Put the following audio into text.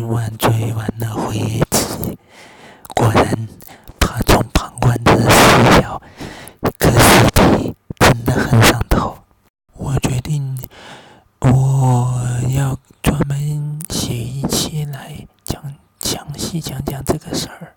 今晚追完了回忆果然他从旁观者视角可是题真的很上头。我决定我要专门写一期来讲详细讲讲这个事儿。